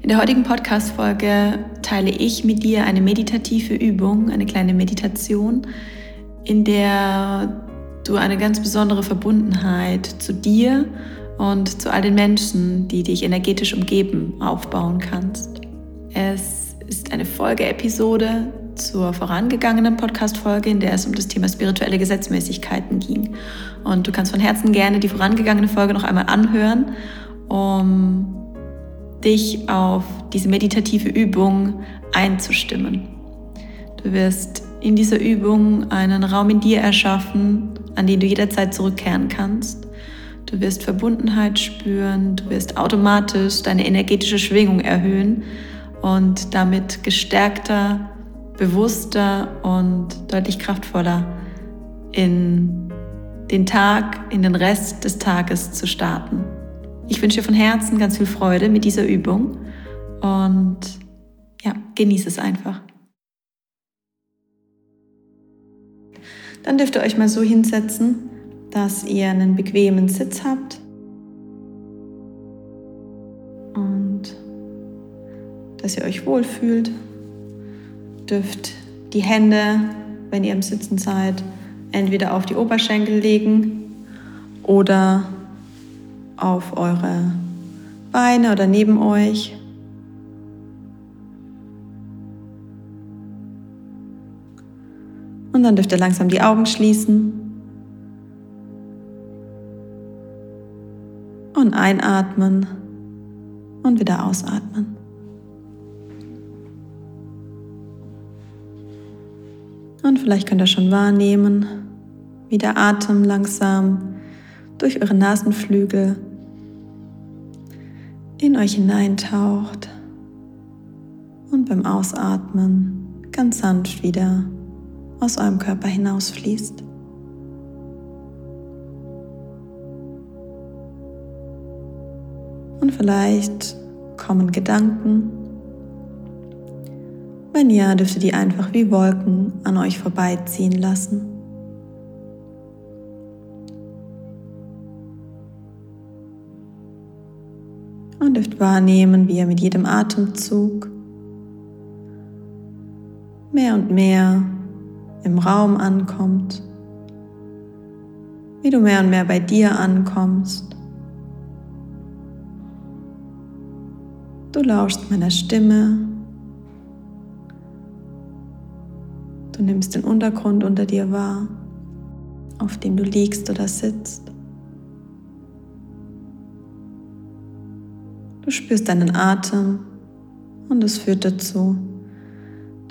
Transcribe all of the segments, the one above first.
In der heutigen Podcast-Folge teile ich mit dir eine meditative Übung, eine kleine Meditation, in der du eine ganz besondere Verbundenheit zu dir und zu all den Menschen, die dich energetisch umgeben, aufbauen kannst. Es ist eine Folgeepisode zur vorangegangenen Podcast-Folge, in der es um das Thema spirituelle Gesetzmäßigkeiten ging. Und du kannst von Herzen gerne die vorangegangene Folge noch einmal anhören, um dich auf diese meditative Übung einzustimmen. Du wirst in dieser Übung einen Raum in dir erschaffen, an den du jederzeit zurückkehren kannst. Du wirst Verbundenheit spüren, du wirst automatisch deine energetische Schwingung erhöhen und damit gestärkter, bewusster und deutlich kraftvoller in den Tag, in den Rest des Tages zu starten. Ich wünsche dir von Herzen ganz viel Freude mit dieser Übung und ja, genieße es einfach. Dann dürft ihr euch mal so hinsetzen, dass ihr einen bequemen Sitz habt und dass ihr euch wohlfühlt. Dürft die Hände, wenn ihr im Sitzen seid, entweder auf die Oberschenkel legen oder auf eure Beine oder neben euch. Und dann dürft ihr langsam die Augen schließen. Und einatmen und wieder ausatmen. Und vielleicht könnt ihr schon wahrnehmen, wie der Atem langsam durch eure Nasenflügel in euch hineintaucht und beim Ausatmen ganz sanft wieder aus eurem Körper hinausfließt. Und vielleicht kommen Gedanken. Wenn ja, dürft ihr die einfach wie Wolken an euch vorbeiziehen lassen. Und dürft wahrnehmen, wie ihr mit jedem Atemzug mehr und mehr im Raum ankommt, wie du mehr und mehr bei dir ankommst. Du lauschst meiner Stimme. Du nimmst den Untergrund unter dir wahr, auf dem du liegst oder sitzt. Du spürst deinen Atem und es führt dazu,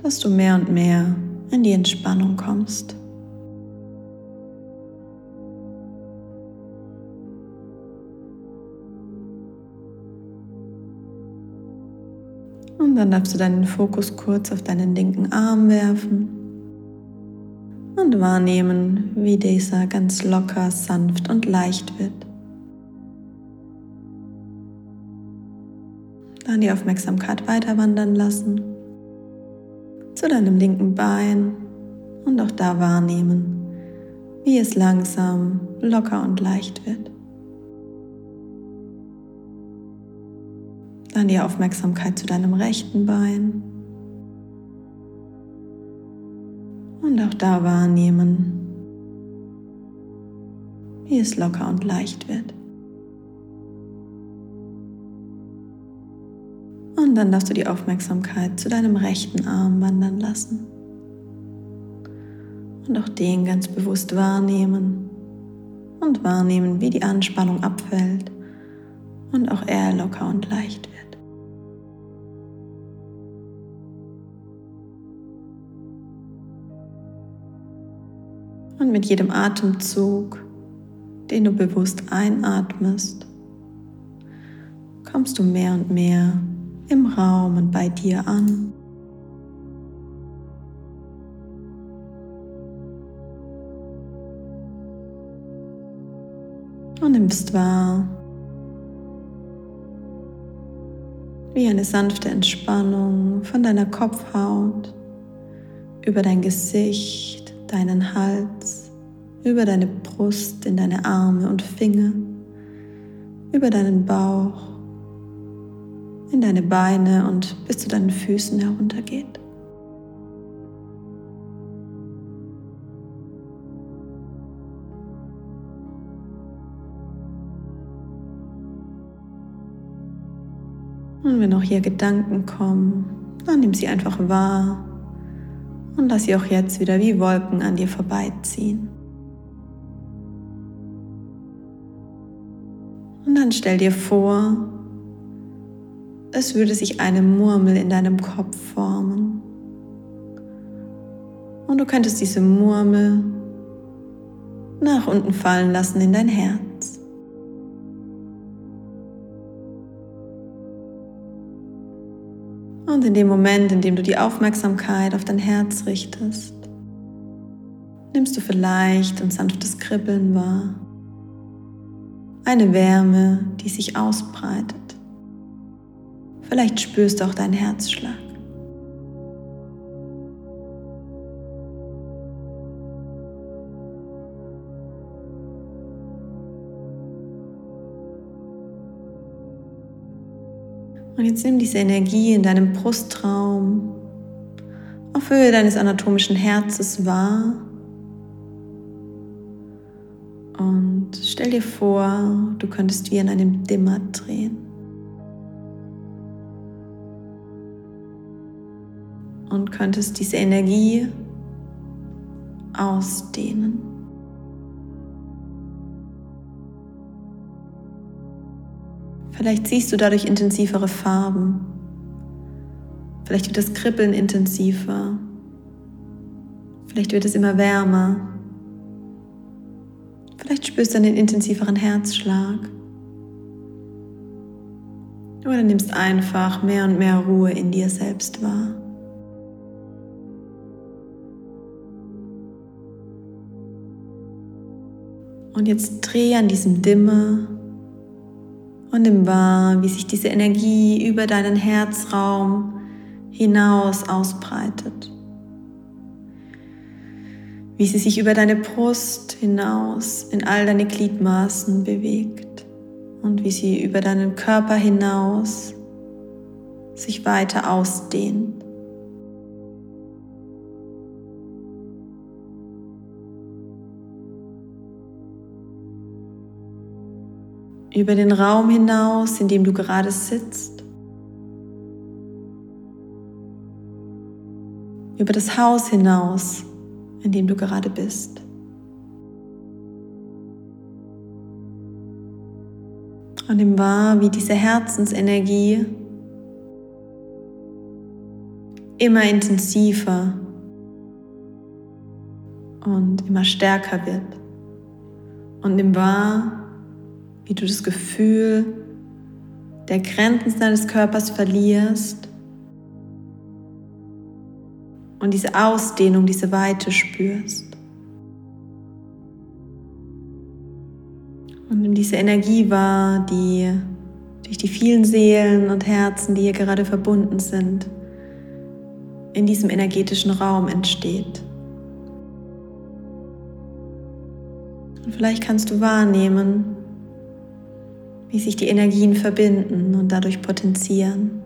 dass du mehr und mehr in die Entspannung kommst. Und dann darfst du deinen Fokus kurz auf deinen linken Arm werfen und wahrnehmen, wie dieser ganz locker, sanft und leicht wird. Dann die Aufmerksamkeit weiter wandern lassen zu deinem linken Bein und auch da wahrnehmen, wie es langsam locker und leicht wird. Dann die Aufmerksamkeit zu deinem rechten Bein und auch da wahrnehmen, wie es locker und leicht wird. Und dann darfst du die Aufmerksamkeit zu deinem rechten Arm wandern lassen. Und auch den ganz bewusst wahrnehmen. Und wahrnehmen, wie die Anspannung abfällt und auch er locker und leicht wird. Und mit jedem Atemzug, den du bewusst einatmest, kommst du mehr und mehr im Raum und bei dir an. Und nimmst wahr, wie eine sanfte Entspannung von deiner Kopfhaut über dein Gesicht, deinen Hals, über deine Brust, in deine Arme und Finger, über deinen Bauch in deine Beine und bis zu deinen Füßen heruntergeht. Und wenn auch hier Gedanken kommen, dann nimm sie einfach wahr und lass sie auch jetzt wieder wie Wolken an dir vorbeiziehen. Und dann stell dir vor, es würde sich eine Murmel in deinem Kopf formen. Und du könntest diese Murmel nach unten fallen lassen in dein Herz. Und in dem Moment, in dem du die Aufmerksamkeit auf dein Herz richtest, nimmst du vielleicht ein sanftes Kribbeln wahr. Eine Wärme, die sich ausbreitet. Vielleicht spürst du auch deinen Herzschlag. Und jetzt nimm diese Energie in deinem Brustraum auf Höhe deines anatomischen Herzes wahr. Und stell dir vor, du könntest wie in einem Dimmer drehen. Und könntest diese Energie ausdehnen. Vielleicht siehst du dadurch intensivere Farben. Vielleicht wird das Kribbeln intensiver. Vielleicht wird es immer wärmer. Vielleicht spürst du einen intensiveren Herzschlag. Oder nimmst einfach mehr und mehr Ruhe in dir selbst wahr. Und jetzt dreh an diesem Dimmer und nimm wahr, wie sich diese Energie über deinen Herzraum hinaus ausbreitet. Wie sie sich über deine Brust hinaus in all deine Gliedmaßen bewegt und wie sie über deinen Körper hinaus sich weiter ausdehnt. Über den Raum hinaus, in dem du gerade sitzt, über das Haus hinaus, in dem du gerade bist. Und nimm wahr, wie diese Herzensenergie immer intensiver und immer stärker wird. Und nimm wahr, wie du das Gefühl der Grenzen deines Körpers verlierst und diese Ausdehnung, diese Weite spürst. Und nimm diese Energie wahr, die durch die vielen Seelen und Herzen, die hier gerade verbunden sind, in diesem energetischen Raum entsteht. Und vielleicht kannst du wahrnehmen, wie sich die Energien verbinden und dadurch potenzieren.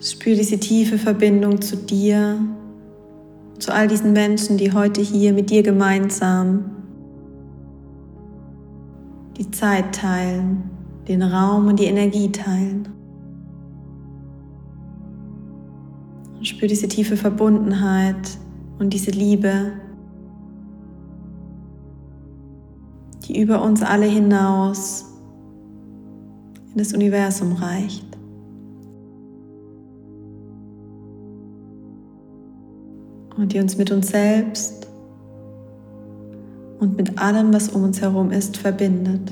Spür diese tiefe Verbindung zu dir, zu all diesen Menschen, die heute hier mit dir gemeinsam die Zeit teilen, den Raum und die Energie teilen. Und spür diese tiefe Verbundenheit und diese Liebe, die über uns alle hinaus in das Universum reicht. Und die uns mit uns selbst und mit allem, was um uns herum ist, verbindet.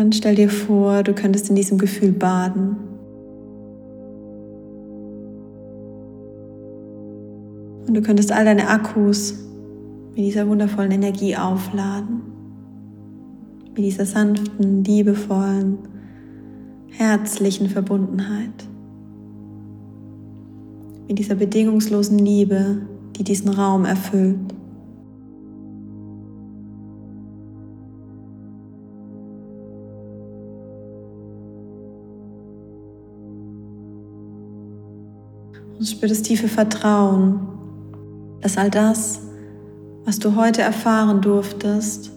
Dann stell dir vor, du könntest in diesem Gefühl baden. Und du könntest all deine Akkus mit dieser wundervollen Energie aufladen. Mit dieser sanften, liebevollen, herzlichen Verbundenheit. Mit dieser bedingungslosen Liebe, die diesen Raum erfüllt. Und spür das tiefe Vertrauen, dass all das, was du heute erfahren durftest,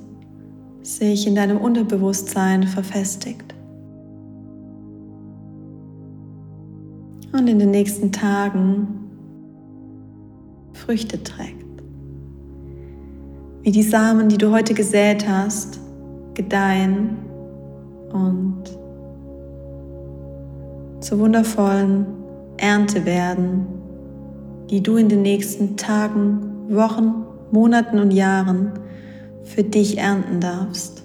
sich in deinem Unterbewusstsein verfestigt. Und in den nächsten Tagen Früchte trägt. Wie die Samen, die du heute gesät hast, gedeihen und zu wundervollen Ernte werden, die du in den nächsten Tagen, Wochen, Monaten und Jahren für dich ernten darfst.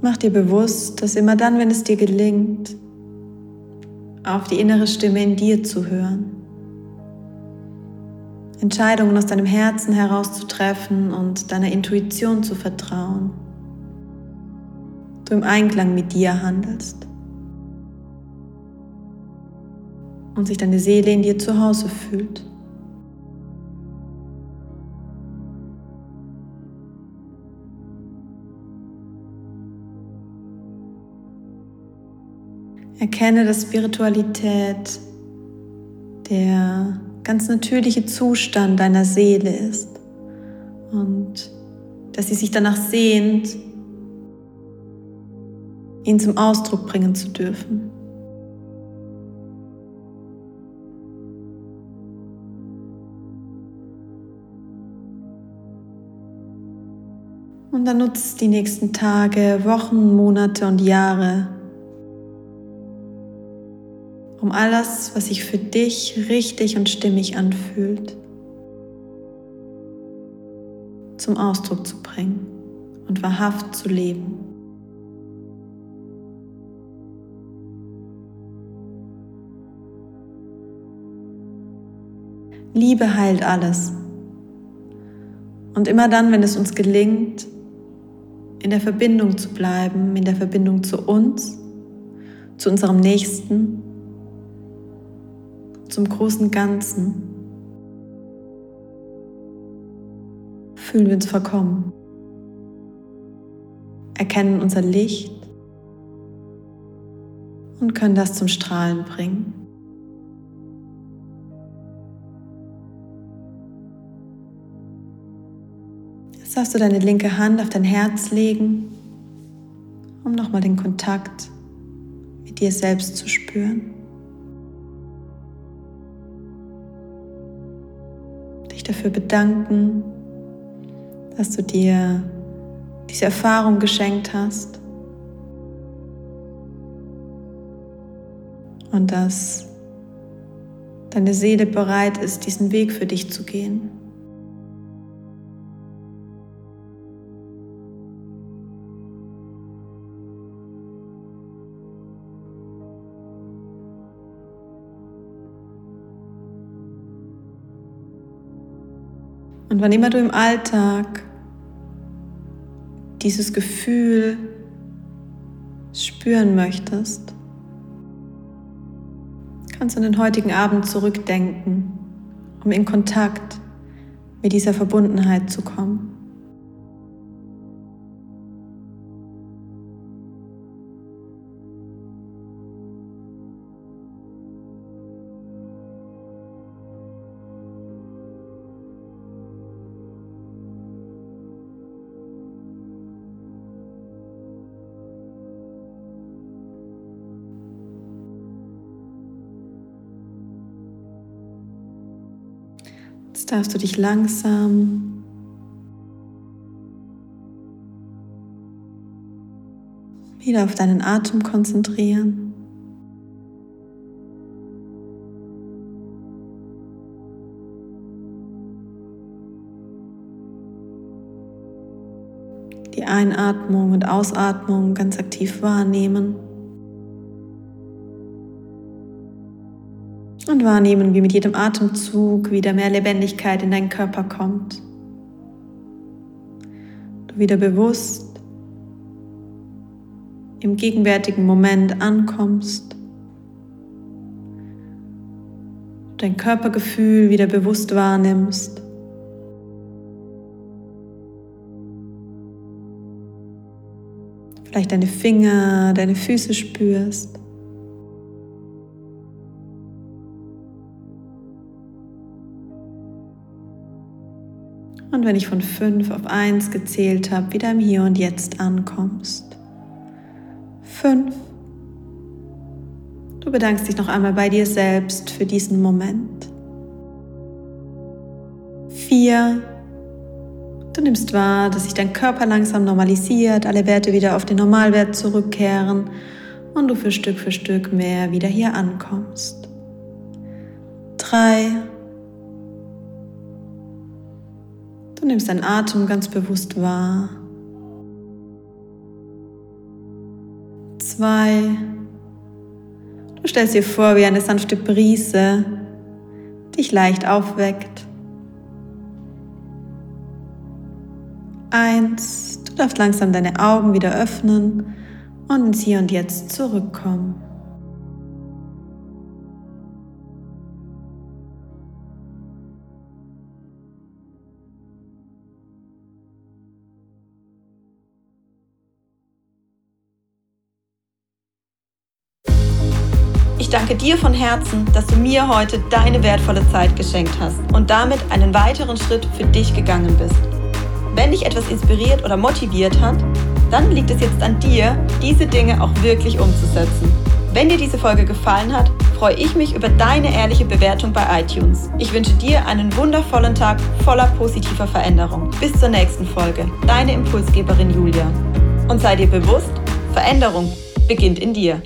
Mach dir bewusst, dass immer dann, wenn es dir gelingt, auf die innere Stimme in dir zu hören, Entscheidungen aus deinem Herzen heraus zu treffen und deiner Intuition zu vertrauen, du im Einklang mit dir handelst. und sich deine Seele in dir zu Hause fühlt. Erkenne, dass Spiritualität der ganz natürliche Zustand deiner Seele ist und dass sie sich danach sehnt, ihn zum Ausdruck bringen zu dürfen. Und dann nutzt die nächsten Tage, Wochen, Monate und Jahre, um alles, was sich für dich richtig und stimmig anfühlt, zum Ausdruck zu bringen und wahrhaft zu leben. Liebe heilt alles. Und immer dann, wenn es uns gelingt, in der Verbindung zu bleiben, in der Verbindung zu uns, zu unserem Nächsten, zum großen Ganzen. Fühlen wir uns verkommen, erkennen unser Licht und können das zum Strahlen bringen. Darfst du deine linke Hand auf dein Herz legen, um nochmal den Kontakt mit dir selbst zu spüren. Dich dafür bedanken, dass du dir diese Erfahrung geschenkt hast und dass deine Seele bereit ist, diesen Weg für dich zu gehen. Und wann immer du im Alltag dieses Gefühl spüren möchtest, kannst du an den heutigen Abend zurückdenken, um in Kontakt mit dieser Verbundenheit zu kommen. Darfst du dich langsam wieder auf deinen Atem konzentrieren. Einatmung und Ausatmung ganz aktiv wahrnehmen. Und wahrnehmen, wie mit jedem Atemzug wieder mehr Lebendigkeit in deinen Körper kommt. Du wieder bewusst im gegenwärtigen Moment ankommst. Dein Körpergefühl wieder bewusst wahrnimmst. Vielleicht deine Finger, deine Füße spürst. Und wenn ich von fünf auf eins gezählt habe, wieder im Hier und Jetzt ankommst. Fünf. Du bedankst dich noch einmal bei dir selbst für diesen Moment. Vier. Du nimmst wahr, dass sich dein Körper langsam normalisiert, alle Werte wieder auf den Normalwert zurückkehren und du für Stück für Stück mehr wieder hier ankommst. Drei. Nimmst deinen Atem ganz bewusst wahr. Zwei. Du stellst dir vor, wie eine sanfte Brise dich leicht aufweckt. Eins, du darfst langsam deine Augen wieder öffnen und ins Hier und Jetzt zurückkommen. Ich danke dir von Herzen, dass du mir heute deine wertvolle Zeit geschenkt hast und damit einen weiteren Schritt für dich gegangen bist. Wenn dich etwas inspiriert oder motiviert hat, dann liegt es jetzt an dir, diese Dinge auch wirklich umzusetzen. Wenn dir diese Folge gefallen hat, freue ich mich über deine ehrliche Bewertung bei iTunes. Ich wünsche dir einen wundervollen Tag voller positiver Veränderung. Bis zur nächsten Folge. Deine Impulsgeberin Julia. Und sei dir bewusst, Veränderung beginnt in dir.